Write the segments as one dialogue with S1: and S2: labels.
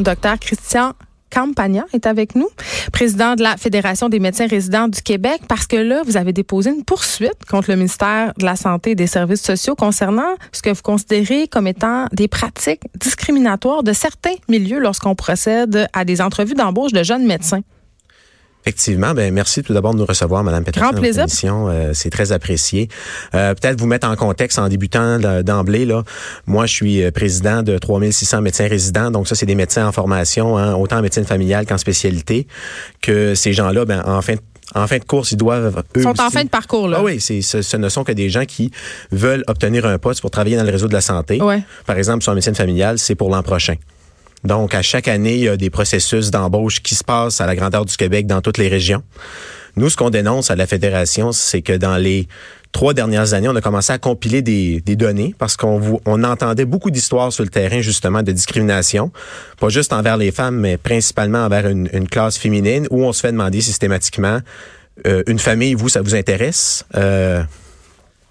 S1: Docteur Christian Campagna est avec nous, président de la Fédération des médecins résidents du Québec, parce que là, vous avez déposé une poursuite contre le ministère de la Santé et des Services sociaux concernant ce que vous considérez comme étant des pratiques discriminatoires de certains milieux lorsqu'on procède à des entrevues d'embauche de jeunes médecins.
S2: Effectivement, ben merci tout d'abord de nous recevoir, Madame Peterson.
S1: Grand plaisir.
S2: Euh, c'est très apprécié. Euh, Peut-être vous mettre en contexte en débutant d'emblée. Là, moi, je suis euh, président de 3600 médecins résidents. Donc ça, c'est des médecins en formation, hein, autant en médecine familiale qu'en spécialité. Que ces gens-là, ben en fin de en fin de course, ils doivent eux
S1: Ils sont en fin de parcours, là.
S2: Ah oui, c'est, ce, ce ne sont que des gens qui veulent obtenir un poste pour travailler dans le réseau de la santé.
S1: Ouais.
S2: Par exemple, sur la médecine familiale, c'est pour l'an prochain. Donc, à chaque année, il y a des processus d'embauche qui se passent à la grandeur du Québec dans toutes les régions. Nous, ce qu'on dénonce à la Fédération, c'est que dans les trois dernières années, on a commencé à compiler des, des données parce qu'on on entendait beaucoup d'histoires sur le terrain, justement, de discrimination, pas juste envers les femmes, mais principalement envers une, une classe féminine, où on se fait demander systématiquement, euh, une famille, vous, ça vous intéresse? Euh,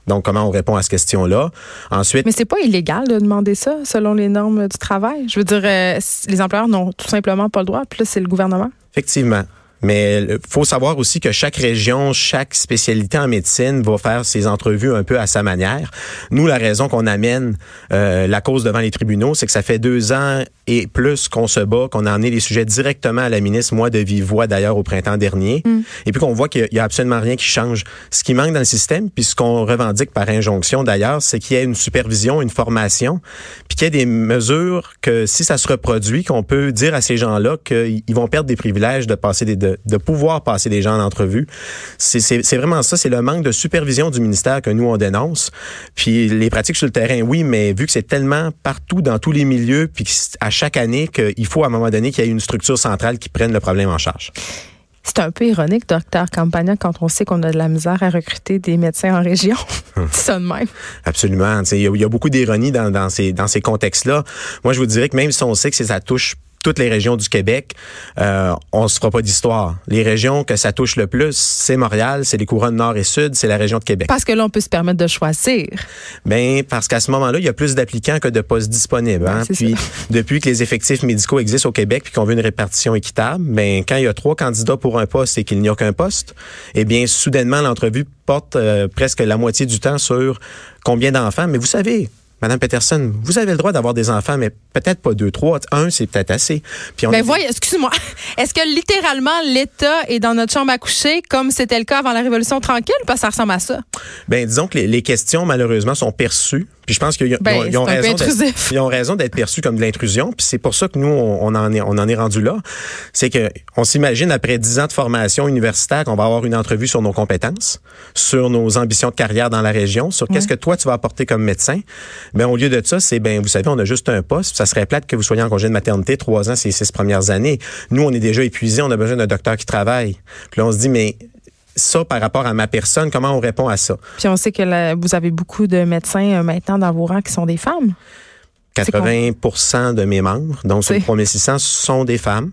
S2: donc, comment on répond à cette question-là? Ensuite,
S1: Mais c'est pas illégal de demander ça selon les normes du travail. Je veux dire, euh, les employeurs n'ont tout simplement pas le droit. Puis là, c'est le gouvernement.
S2: Effectivement. Mais il faut savoir aussi que chaque région, chaque spécialité en médecine va faire ses entrevues un peu à sa manière. Nous, la raison qu'on amène euh, la cause devant les tribunaux, c'est que ça fait deux ans et plus qu'on se bat, qu'on a amené les sujets directement à la ministre, moi de vive voix d'ailleurs au printemps dernier, et puis qu'on voit qu'il y a absolument rien qui change. Ce qui manque dans le système, puis ce qu'on revendique par injonction d'ailleurs, c'est qu'il y ait une supervision, une formation, puis qu'il y ait des mesures que si ça se reproduit, qu'on peut dire à ces gens-là qu'ils vont perdre des privilèges de passer des, de, de pouvoir passer des gens en entrevue. C'est vraiment ça, c'est le manque de supervision du ministère que nous on dénonce. Puis les pratiques sur le terrain, oui, mais vu que c'est tellement partout dans tous les milieux, puis à chaque année qu'il faut à un moment donné qu'il y ait une structure centrale qui prenne le problème en charge.
S1: C'est un peu ironique, docteur Campagna, quand on sait qu'on a de la misère à recruter des médecins en région. C'est ça de même.
S2: Absolument. Il y, a- il y a beaucoup d'ironie dans, dans ces, dans ces contextes-là. Moi, je vous dirais que même si on sait que ça touche toutes les régions du Québec, euh, on se fera pas d'histoire. Les régions que ça touche le plus, c'est Montréal, c'est les couronnes nord et sud, c'est la région de Québec.
S1: Parce que là, on peut se permettre de choisir.
S2: Ben parce qu'à ce moment-là, il y a plus d'applicants que de postes disponibles. hein.
S1: C'est
S2: Puis depuis que les effectifs médicaux existent au Québec puis qu'on veut une répartition équitable, ben quand il y a trois candidats pour un poste et qu'il n'y a qu'un poste, eh bien soudainement l'entrevue porte euh, presque la moitié du temps sur combien d'enfants. Mais vous savez. Madame Peterson, vous avez le droit d'avoir des enfants, mais peut-être pas deux, trois. Un, c'est peut-être assez. Puis on
S1: Mais Ben, voyez, excuse-moi. Est-ce que littéralement l'État est dans notre chambre à coucher comme c'était le cas avant la Révolution tranquille? Parce que ça ressemble à ça?
S2: Ben, disons que les, les questions, malheureusement, sont perçues. Puis je pense qu'ils ont,
S1: Ben,
S2: ont ont raison d'être perçus comme de l'intrusion. Puis c'est pour ça que nous, on, on en est, on en est rendu là. C'est que on s'imagine après dix ans de formation universitaire qu'on va avoir une entrevue sur nos compétences, sur nos ambitions de carrière dans la région, sur qu'est-ce que toi tu vas apporter comme médecin. Ben au lieu de ça, c'est ben vous savez, on a juste un poste. Ça serait plate que vous soyez en congé de maternité trois ans ces six premières années. Nous, on est déjà épuisés. On a besoin d'un docteur qui travaille. Puis là, on se dit mais ça, par rapport à ma personne, comment on répond à ça?
S1: Puis on sait que vous avez beaucoup de médecins euh, maintenant dans vos rangs qui sont des femmes. C'est
S2: 80% de mes membres, donc sur le 3600, sont des femmes.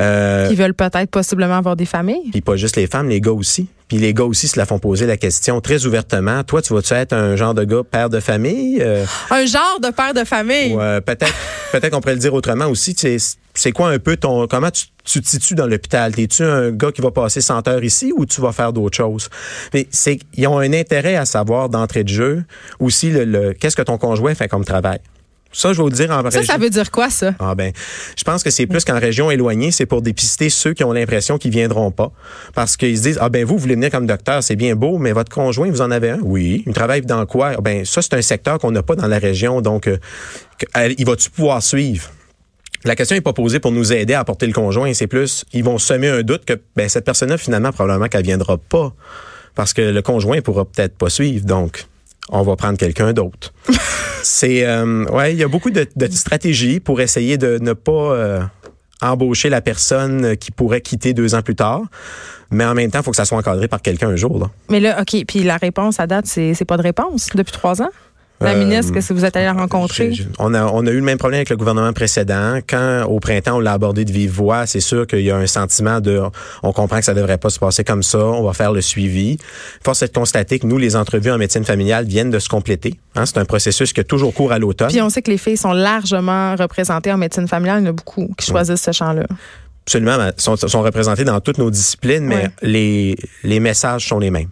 S2: Euh,
S1: qui veulent peut-être possiblement avoir des familles.
S2: puis pas juste les femmes, les gars aussi. Puis les gars aussi se la font poser la question très ouvertement. Toi, tu vas-tu être un genre de gars père de famille? Euh,
S1: Un genre de père de famille?
S2: ou, euh, peut-être peut-être qu'on pourrait le dire autrement aussi. tu sais, C'est quoi un peu ton... Comment tu, tu te situes dans l'hôpital? Es-tu un gars qui va passer 100 heures ici ou tu vas faire d'autres choses? Mais c'est ils ont un intérêt à savoir d'entrée de jeu aussi le, le- qu'est-ce que ton conjoint fait comme travail? Ça, je vais vous dire en
S1: Ça,
S2: région-
S1: ça veut dire quoi, ça?
S2: ah ben, je pense que c'est plus qu'en région éloignée, c'est pour dépister ceux qui ont l'impression qu'ils viendront pas, parce qu'ils se disent ah ben vous, vous voulez venir comme docteur, c'est bien beau, mais votre conjoint vous en avez un, oui, il travaille dans quoi? Ah Ben ça c'est un secteur qu'on n'a pas dans la région, donc euh, il va-tu pouvoir suivre? La question n'est pas posée pour nous aider à apporter le conjoint, c'est plus ils vont semer un doute que ben cette personne-là finalement probablement qu'elle viendra pas parce que le conjoint pourra peut-être pas suivre, donc on va prendre quelqu'un d'autre. c'est euh, ouais, il y a beaucoup de, de, stratégies pour essayer de ne pas euh, embaucher la personne qui pourrait quitter deux ans plus tard. Mais en même temps, il faut que ça soit encadré par quelqu'un un jour. Là.
S1: Mais là, OK, puis la réponse à date, c'est pas de réponse depuis trois ans? La euh, ministre, que vous êtes allé la rencontrer?
S2: on, a, on a eu le même problème avec le gouvernement précédent. Quand, au printemps, on l'a abordé de vive voix, c'est sûr qu'il y a un sentiment de, on comprend que ça devrait pas se passer comme ça, on va faire le suivi. Force est de constater que nous, les entrevues en médecine familiale viennent de se compléter. Hein, c'est un processus qui est toujours cours à l'automne.
S1: Puis on sait que les filles sont largement représentées en médecine familiale. Il y en a beaucoup qui choisissent ce champ-là.
S2: Absolument, sont, sont représentés dans toutes nos disciplines, mais les, les messages sont les mêmes.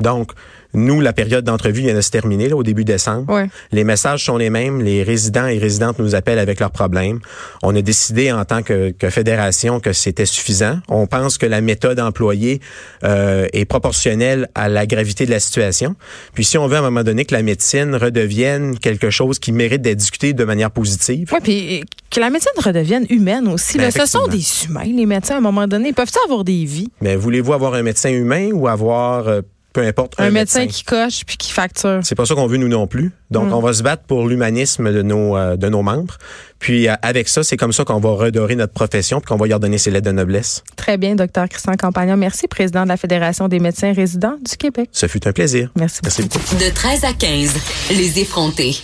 S2: Donc, nous, la période d'entrevue vient de se terminer là, au début décembre. Les messages sont les mêmes. Les résidents et résidentes nous appellent avec leurs problèmes. On a décidé en tant que, que fédération que c'était suffisant. On pense que la méthode employée euh, est proportionnelle à la gravité de la situation. Puis si on veut à un moment donné que la médecine redevienne quelque chose qui mérite d'être discuté de manière positive.
S1: Oui, puis que la médecine redevienne humaine aussi. Ben, ce sont des humains, les médecins, à un moment donné. Peuvent-ils avoir des vies?
S2: Mais voulez-vous avoir un médecin humain ou avoir... Euh, peu importe.
S1: Un, médecin, qui coche puis qui facture.
S2: C'est pas ça qu'on veut nous non plus. Donc, mm. on va se battre pour l'humanisme de nos euh, de nos membres. Puis euh, avec ça, c'est comme ça qu'on va redorer notre profession puis qu'on va y redonner ses lettres de noblesse.
S1: Très bien, docteur Christian Campagnon. Merci, président de la Fédération des médecins résidents du Québec.
S2: Ce fut un plaisir.
S1: Merci, Merci beaucoup.
S3: De 13 à 15, les effrontés.